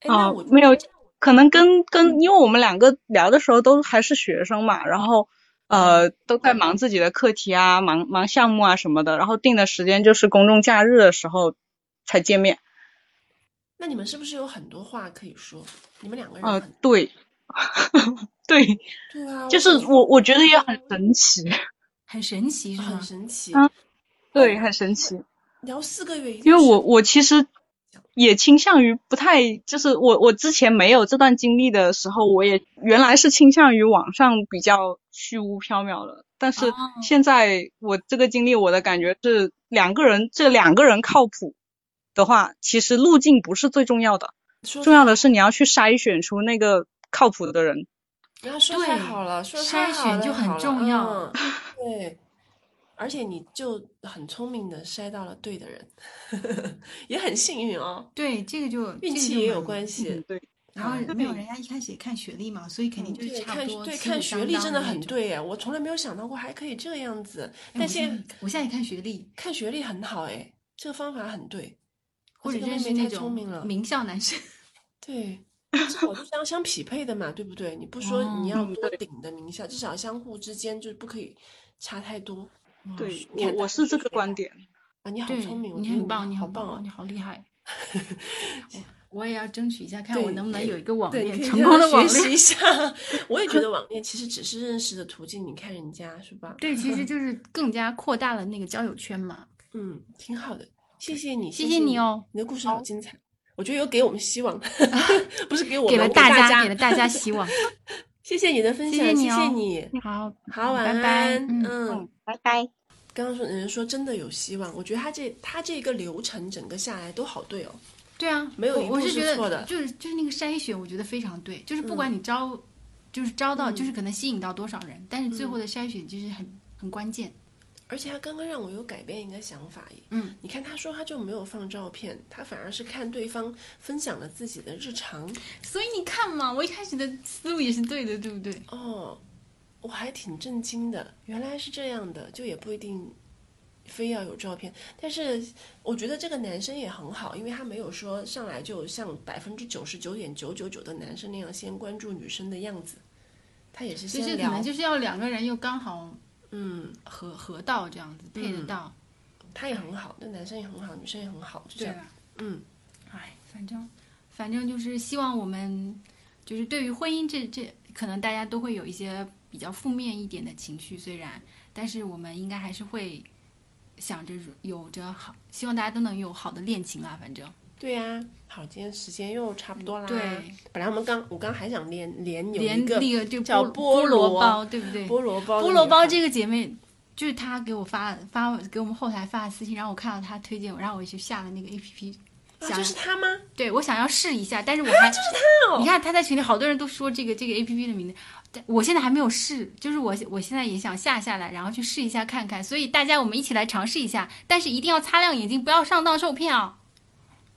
啊，没有，可能跟跟，因为我们两个聊的时候都还是学生嘛，然后呃都在忙自己的课题啊，忙忙项目啊什么的，然后定的时间就是公众假日的时候才见面。那你们是不是有很多话可以说？你们两个人呃，对，对，对啊，就是我我觉得也很神奇，很神奇很？神奇，啊对，很神奇。聊四个月，因为我我其实也倾向于不太，就是我我之前没有这段经历的时候，我也原来是倾向于网上比较虚无缥缈的，但是哦。现在我这个经历，我的感觉是两个人这两个人靠谱的话，其实路径不是最重要的，重要的是你要去筛选出那个靠谱的人。不要说太对好了，说太筛好了选就很重要嗯 对，而且你就很聪明的筛到了对的人，也很幸运哦，对，这个就运气也有。关系嗯，。对，然后嗯没有人家一开始也看学历嘛，所以肯定就是对，差不多旗鼓看学历真的很。对哎，我从来没有想到过还可以这样子，哎但现在我现在也看学历，看学历很好哎，这个方法很对，或者这个妹妹太聪明了，名校男生。对，至少就相相匹配的嘛，对不对？你不说你要顶的名校，至少相互之间就是不可以差太多。对我我是这个观点。啊，你好，聪明，你很棒，你好棒哦，你！好厉害。我我也要争取一下，看我能不能有一个网恋成功的网恋。学习一下。我也觉得网恋其实只是认识的途径，你看人家是吧？对，其实就是更加扩大了那个交友圈嘛。嗯，挺好的，谢谢你，谢谢谢你哦，你的故事好精彩，我觉得有给我们希望，不是给我们，给了大家，给了大家希望。谢谢你的分享，谢谢你好，好，晚安，拜拜嗯嗯。拜拜。刚刚说人说真的有希望，我觉得他这他这个流程整个下来都好对哦。对啊，没有一步是错的得就是就是那个筛选，我觉得非常对，就是不嗯管你招，就是招到，就是可能吸引到多少人，但是最后嗯的筛选就是很很关键。而且他刚刚让我有改变一个想法耶。嗯，你看他说他就没有放照片，他反而是看对方分享了自己的日常。所以你看嘛，我一开始的思路也是对的，对不对？哦，我还挺震惊的，原来是这样的，就也不一定非要有照片。但是我觉得这个男生也很好，因为他没有说上来就像百分之九十九点九九九的男生那样先关注女生的样子，他也是先聊就是可能，就是要两个人又刚好嗯，合合到这样子，配得到。他也很好，那男生也很好，女生也很好，就这样。啊，嗯，哎，反正反正就是希望我们就是对于婚姻这这，可能大家都会有一些比较负面一点的情绪，虽然，但是我们应该还是会想着有着好，希望大家都能有好的恋情啦。反正对呀、好，今天时间又差不多啦。对，本来我们刚我刚还想连连有连一个那个就叫菠菠萝萝包，对不对？菠萝包菠萝包这个姐妹，就是她给我发发给我们后台发的私信，然后我看到她推荐我，然后我就下了那个 A P P，啊，想、就是他吗？对我想要试一下，但是我还就是他哦你看她在群里好多人都说这个这个 A P P 的名字，但我现在还没有试，就是我我现在也想下下来，然后去试一下看看，所以大家我们一起来尝试一下，但是一定要擦亮眼睛，不要上当受骗啊！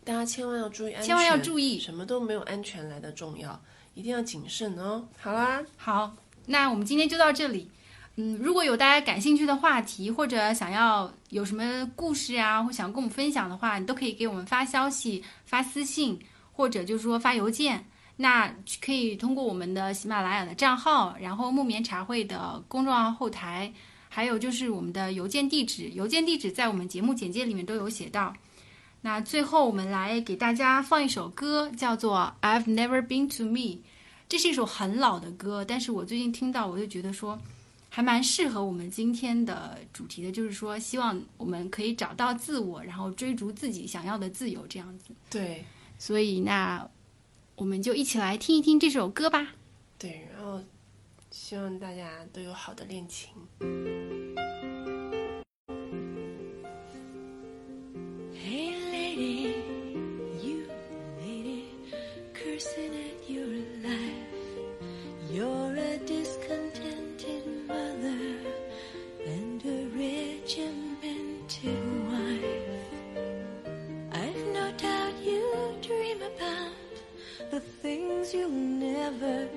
大家千万要注意安全，千万要注意什么都没有安全来的重要，一定要谨慎哦。好啦，好，那我们今天就到这里。嗯，如果有大家感兴趣的话题，或者想要有什么故事啊，或想跟我们分享的话，你都可以给我们发消息、发私信，或者就是说发邮件。那可以通过我们的喜马拉雅的账号，然后木棉茶会的公众号后台，还有就是我们的邮件地址，邮件地址在我们节目简介里面都有写到。那最后我们来给大家放一首歌，叫做《I've Never Been to Me》。这是一首很老的歌，但是我最近听到，我就觉得说，还蛮适合我们今天的主题的，就是说，希望我们可以找到自我，然后追逐自己想要的自由，这样子。对所以，那我们就一起来听一听这首歌吧。对，然后希望大家都有好的恋情。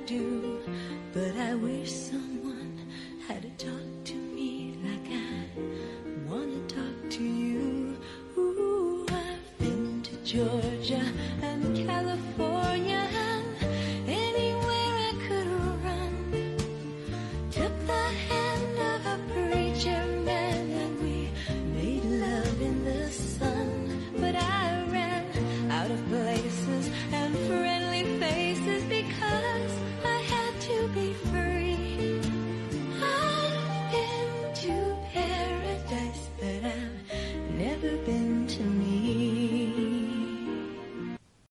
Do, but I wish someone